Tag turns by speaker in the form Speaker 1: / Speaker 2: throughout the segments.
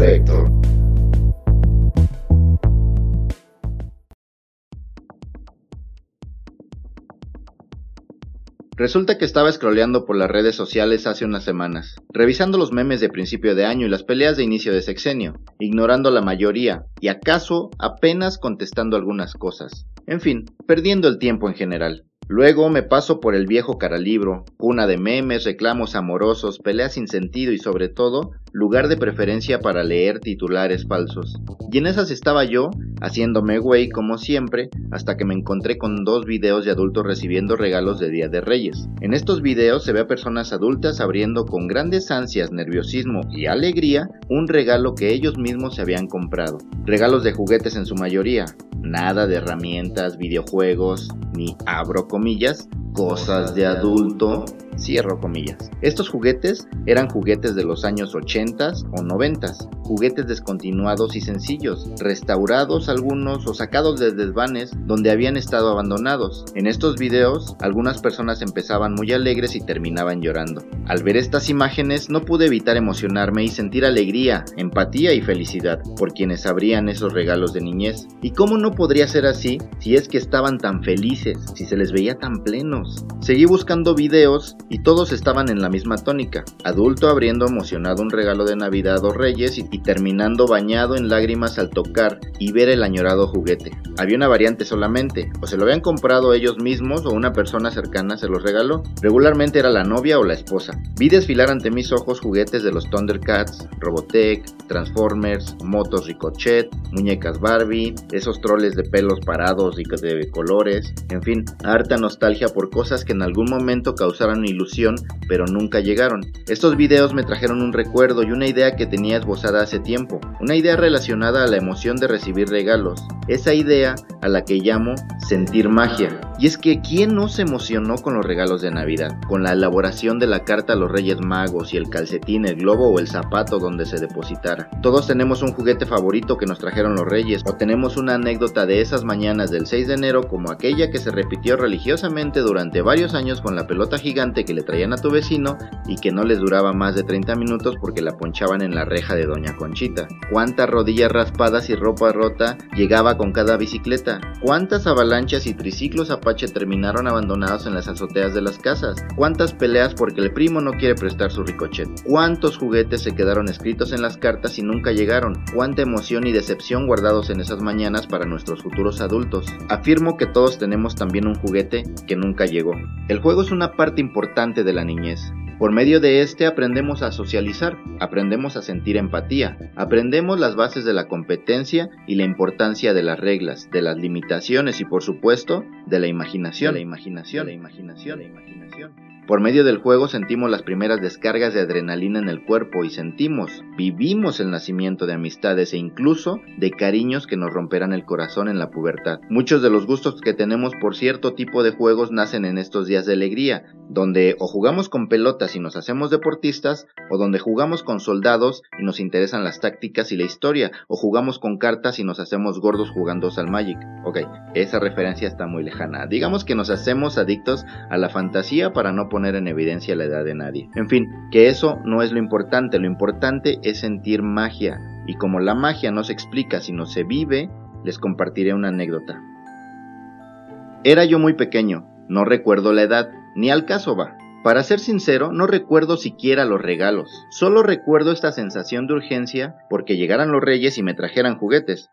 Speaker 1: perfecto.
Speaker 2: Resulta que estaba scrolleando por las redes sociales hace unas semanas, revisando los memes de principio de año y las peleas de inicio de sexenio, ignorando la mayoría y acaso apenas contestando algunas cosas. En fin, perdiendo el tiempo en general. Luego me paso por el viejo caralibro, cuna de memes, reclamos amorosos, peleas sin sentido y sobre todo, lugar de preferencia para leer titulares falsos. Y en esas estaba yo, haciéndome güey como siempre, hasta que me encontré con dos videos de adultos recibiendo regalos de Día de Reyes. En estos videos se ve a personas adultas abriendo con grandes ansias, nerviosismo y alegría un regalo que ellos mismos se habían comprado. Regalos de juguetes en su mayoría, nada de herramientas, videojuegos, ni abro comillas, cosas de adulto Cierro comillas. Estos juguetes eran juguetes de los años 80 o 90, juguetes descontinuados y sencillos, restaurados algunos o sacados de desvanes donde habían estado abandonados. En estos videos, algunas personas empezaban muy alegres y terminaban llorando. Al ver estas imágenes no pude evitar emocionarme y sentir alegría, empatía y felicidad por quienes abrían esos regalos de niñez. ¿Y cómo no podría ser así si es que estaban tan felices, si se les veía tan plenos? Seguí buscando videos y todos estaban en la misma tónica, adulto abriendo emocionado un regalo de Navidad o Reyes y, terminando bañado en lágrimas al tocar y ver el añorado juguete. Había una variante solamente, o se lo habían comprado ellos mismos o una persona cercana se los regaló. Regularmente era la novia o la esposa. Vi desfilar ante mis ojos juguetes de los Thundercats, Robotech, Transformers, motos Ricochet, muñecas Barbie, esos troles de pelos parados y de colores, en fin, harta nostalgia por cosas que en algún momento causaron ilusión pero nunca llegaron. Estos videos me trajeron un recuerdo y una idea que tenía esbozada hace tiempo, una idea relacionada a la emoción de recibir regalos, esa idea a la que llamo sentir magia. Y es que ¿quién no se emocionó con los regalos de Navidad? Con la elaboración de la carta a los Reyes Magos y el calcetín, el globo o el zapato donde se depositara. Todos tenemos un juguete favorito que nos trajeron los Reyes o tenemos una anécdota de esas mañanas del 6 de enero como aquella que se repitió religiosamente durante varios años con la pelota gigante que le traían a tu vecino y que no les duraba más de 30 minutos porque la ponchaban en la reja de Doña Conchita. ¿Cuántas rodillas raspadas y ropa rota llegaba con cada bicicleta? ¿Cuántas avalanchas y triciclos Terminaron abandonados en las azoteas de las casas? ¿Cuántas peleas porque el primo no quiere prestar su ricochet? ¿Cuántos juguetes se quedaron escritos en las cartas y nunca llegaron? ¿Cuánta emoción y decepción guardados en esas mañanas para nuestros futuros adultos? Afirmo que todos tenemos también un juguete que nunca llegó. El juego es una parte importante de la niñez. Por medio de este aprendemos a socializar, aprendemos a sentir empatía, aprendemos las bases de la competencia y la importancia de las reglas, de las limitaciones y por supuesto de la imaginación, la imaginación, la imaginación, la imaginación. Por medio del juego sentimos las primeras descargas de adrenalina en el cuerpo y sentimos, vivimos el nacimiento de amistades e incluso de cariños que nos romperán el corazón en la pubertad. Muchos de los gustos que tenemos por cierto tipo de juegos nacen en estos días de alegría, donde o jugamos con pelotas y nos hacemos deportistas, o donde jugamos con soldados y nos interesan las tácticas y la historia, o jugamos con cartas y nos hacemos gordos jugando al Magic. Ok, esa referencia está muy lejana. Digamos que nos hacemos adictos a la fantasía para no poner en evidencia la edad de nadie. En fin, que eso no es lo importante, lo importante es sentir magia, y como la magia no se explica sino se vive, les compartiré una anécdota. Era yo muy pequeño, no recuerdo la edad, ni al caso va. Para ser sincero, no recuerdo siquiera los regalos, solo recuerdo esta sensación de urgencia porque llegaran los reyes y me trajeran juguetes.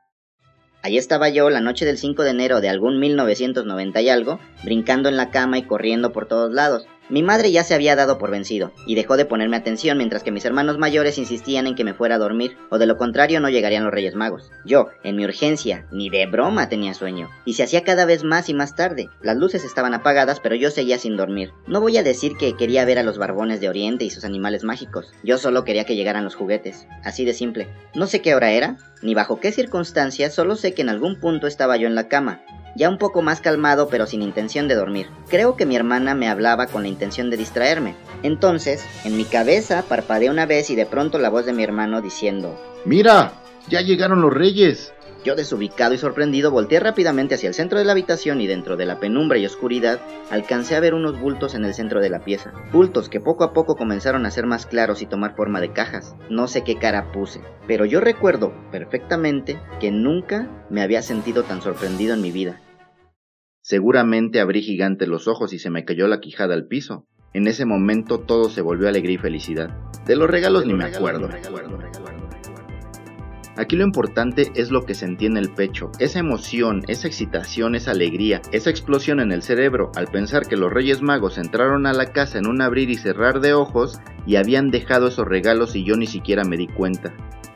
Speaker 3: Ahí estaba yo la noche del 5 de enero de algún 1990 y algo, brincando en la cama y corriendo por todos lados, mi madre ya se había dado por vencido, y dejó de ponerme atención mientras que mis hermanos mayores insistían en que me fuera a dormir, o de lo contrario no llegarían los Reyes Magos. Yo, en mi urgencia, ni de broma tenía sueño, y se hacía cada vez más y más tarde. Las luces estaban apagadas, pero yo seguía sin dormir. No voy a decir que quería ver a los barbones de Oriente y sus animales mágicos, yo solo quería que llegaran los juguetes, así de simple. No sé qué hora era, ni bajo qué circunstancias, solo sé que en algún punto estaba yo en la cama, ya un poco más calmado pero sin intención de dormir. Creo que mi hermana me hablaba con la intención de distraerme. Entonces, en mi cabeza parpadeé una vez y de pronto la voz de mi hermano diciendo,
Speaker 2: Mira, ya llegaron los reyes.
Speaker 3: Yo desubicado y sorprendido volteé rápidamente hacia el centro de la habitación y dentro de la penumbra y oscuridad alcancé a ver unos bultos en el centro de la pieza. Bultos que poco a poco comenzaron a ser más claros y tomar forma de cajas. No sé qué cara puse, pero yo recuerdo perfectamente que nunca me había sentido tan sorprendido en mi vida.
Speaker 2: Seguramente abrí gigante los ojos y se me cayó la quijada al piso. En ese momento todo se volvió alegría y felicidad. De los regalos ni me acuerdo. Aquí lo importante es lo que sentí en el pecho, esa emoción, esa excitación, esa alegría, esa explosión en el cerebro al pensar que los Reyes Magos entraron a la casa en un abrir y cerrar de ojos y habían dejado esos regalos y yo ni siquiera me di cuenta.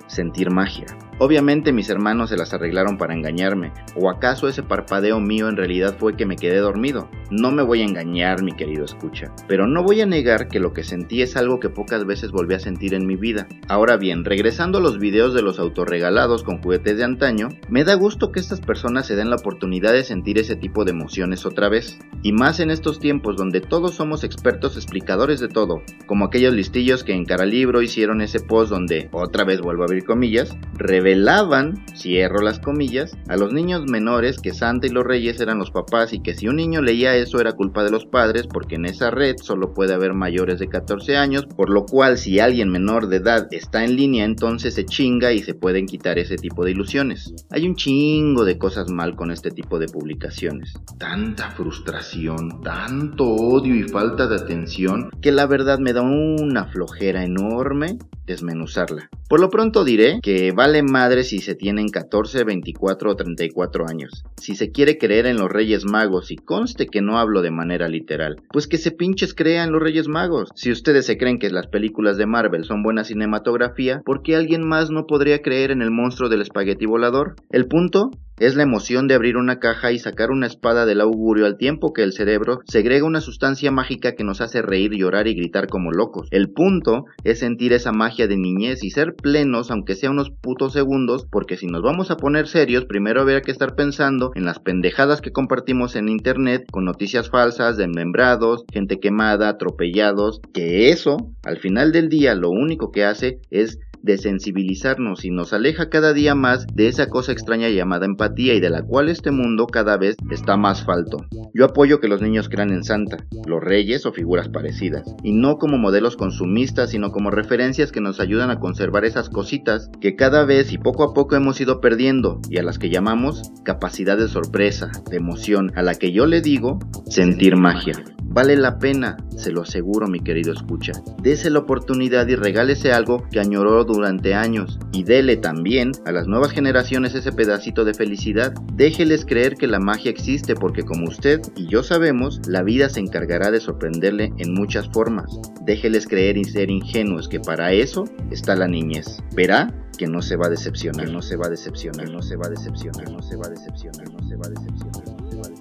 Speaker 2: Sentir magia. Obviamente mis hermanos se las arreglaron para engañarme, o acaso ese parpadeo mío en realidad fue que me quedé dormido. No me voy a engañar, mi querido escucha, pero no voy a negar que lo que sentí es algo que pocas veces volví a sentir en mi vida. Ahora bien, regresando a los videos de los autorregalados con juguetes de antaño, me da gusto que estas personas se den la oportunidad de sentir ese tipo de emociones otra vez, y más en estos tiempos donde todos somos expertos explicadores de todo, como aquellos listillos que en cara libro hicieron ese post donde, otra vez vuelvo a abrir comillas, revelaban, cierro las comillas, a los niños menores que Santa y los Reyes eran los papás y que si un niño leía eso era culpa de los padres porque en esa red solo puede haber mayores de 14 años, por lo cual si alguien menor de edad está en línea entonces se chinga y se pueden quitar ese tipo de ilusiones. Hay un chingo de cosas mal con este tipo de publicaciones. Tanta frustración, tanto odio y falta de atención que la verdad me da una flojera enorme desmenuzarla. Por lo pronto diré que vale madre si se tienen 14, 24 o 34 años. Si se quiere creer en los Reyes Magos y conste que no hablo de manera literal, pues que se pinches crean los Reyes Magos. Si ustedes se creen que las películas de Marvel son buena cinematografía, ¿por qué alguien más no podría creer en el monstruo del espagueti volador? El punto es la emoción de abrir una caja y sacar una espada del augurio al tiempo que el cerebro segrega una sustancia mágica que nos hace reír, llorar y gritar como locos. El punto es sentir esa magia de niñez y ser plenos aunque sea unos putos segundos, porque si nos vamos a poner serios, primero habría que estar pensando en las pendejadas que compartimos en internet con noticias falsas, desmembrados, gente quemada, atropellados, que eso, al final del día, lo único que hace es de sensibilizarnos y nos aleja cada día más de esa cosa extraña llamada empatía y de la cual este mundo cada vez está más falto. Yo apoyo que los niños crean en Santa, los reyes o figuras parecidas, y no como modelos consumistas, sino como referencias que nos ayudan a conservar esas cositas que cada vez y poco a poco hemos ido perdiendo y a las que llamamos capacidad de sorpresa, de emoción, a la que yo le digo sentir magia. Vale la pena, se lo aseguro mi querido escucha. Dese la oportunidad y regálese algo que añoró durante años. Y dele también a las nuevas generaciones ese pedacito de felicidad. Déjeles creer que la magia existe porque como usted y yo sabemos, la vida se encargará de sorprenderle en muchas formas. Déjeles creer y ser ingenuos que para eso está la niñez. Verá que no se va a decepcionar, no se va a decepcionar, no se va a decepcionar, no se va a decepcionar, no se va a decepcionar. Perfecto.